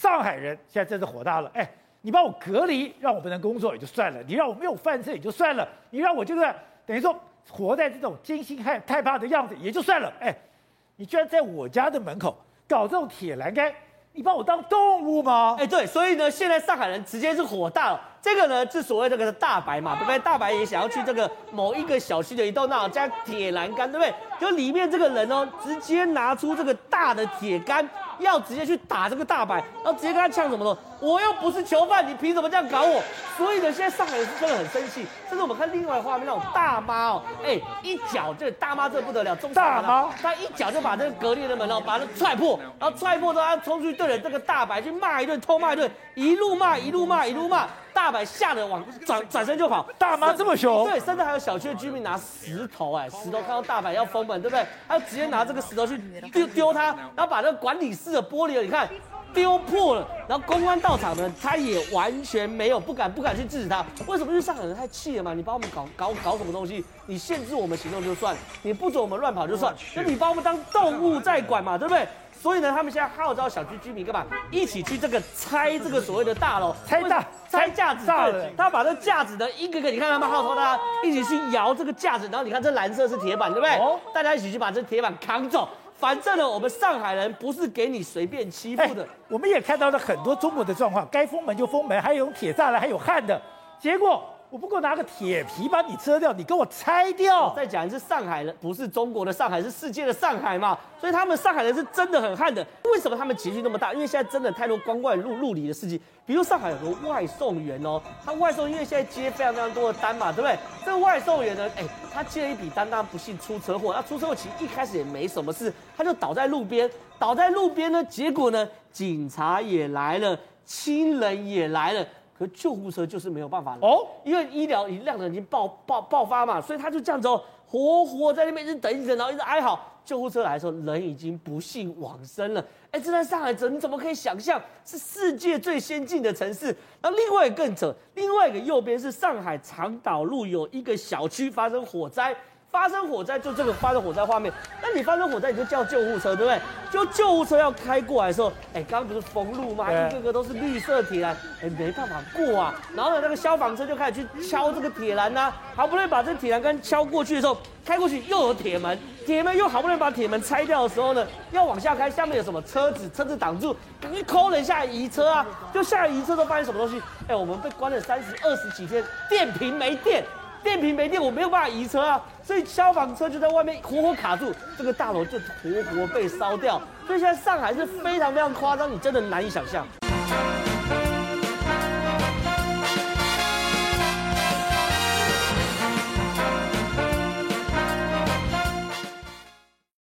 上海人现在真是火大了，哎，你把我隔离，让我不能工作也就算了，你让我没有饭吃也就算了，你让我就是等于说活在这种惊心害害怕的样子也就算了，哎，你居然在我家的门口搞这种铁栏杆，你把我当动物吗？哎，对，所以呢，现在上海人直接是火大了。这个呢，是所谓这个大白嘛，对不对？大白也想要去这个某一个小区的一栋那加铁栏杆，对不对？就里面这个人哦，直接拿出这个大的铁杆，要直接去打这个大白，然后直接跟他呛什么呢？我又不是囚犯，你凭什么这样搞我？所以呢，现在上海人是真的很生气。甚至我们看另外画面，那种大妈哦，哎，一脚这大妈这不得了，中大妈，她一脚就把这个隔离的门哦，把它踹破，然后踹破之后，她冲出去对着这个大白去骂一顿，偷骂一顿，一路骂一路骂一路骂。大白吓得往转转身就跑，大妈这么凶，对，甚至还有小区的居民拿石头，哎，石头看到大白要封门，对不对？他就直接拿这个石头去丢丢他，然后把那个管理室的玻璃，你看丢破了。然后公安到场呢，他也完全没有不敢不敢去制止他。为什么？因为上海人太气了嘛，你把我们搞搞搞什么东西？你限制我们行动就算，你不准我们乱跑就算，那你把我们当动物在管嘛，对不对？所以呢，他们现在号召小区居民干嘛？一起去这个拆这个所谓的大楼，拆大拆架子。对，他把这架子呢一个个，你看他们号召大家一起去摇这个架子，然后你看这蓝色是铁板，对不对？哦，大家一起去把这铁板扛走。反正呢，我们上海人不是给你随便欺负的。我们也看到了很多中国的状况，该封门就封门，还有铁栅栏，还有焊的，结果。我不够拿个铁皮把你遮掉，你给我拆掉。再讲一次，上海人不是中国的上海，是世界的上海嘛？所以他们上海人是真的很悍的。为什么他们情绪那么大？因为现在真的太多光怪陆陆离的事情。比如上海有个外送员哦，他外送因为现在接非常非常多的单嘛，对不对？这个外送员呢，哎，他接了一笔单，当然不幸出车祸。那出车祸其实一开始也没什么事，他就倒在路边，倒在路边呢，结果呢，警察也来了，亲人也来了。可救护车就是没有办法了哦，因为医疗量能已经爆爆爆发嘛，所以他就这样子哦，活活在那边一直等一等，然后一直哀嚎。救护车来的时候，人已经不幸往生了。哎，这在上海，怎你怎么可以想象是世界最先进的城市？那另外一个更扯，另外一个右边是上海长岛路有一个小区发生火灾。发生火灾，就这个发生火灾画面。那你发生火灾，你就叫救护车，对不对？就救护车要开过来的时候，哎，刚刚不是封路吗？一个个都是绿色铁栏，哎，没办法过啊。然后呢，那个消防车就开始去敲这个铁栏呐，好不容易把这个铁栏杆敲过去的时候，开过去又有铁门，铁门又好不容易把铁门拆掉的时候呢，要往下开，下面有什么车子？车子挡住，赶紧抠人下移车啊！就下来移车都发现什么东西？哎，我们被关了三十二十几天，电瓶没电。电瓶没电，我没有办法移车啊，所以消防车就在外面活活卡住，这个大楼就活活被烧掉。所以现在上海是非常非常夸张，你真的难以想象。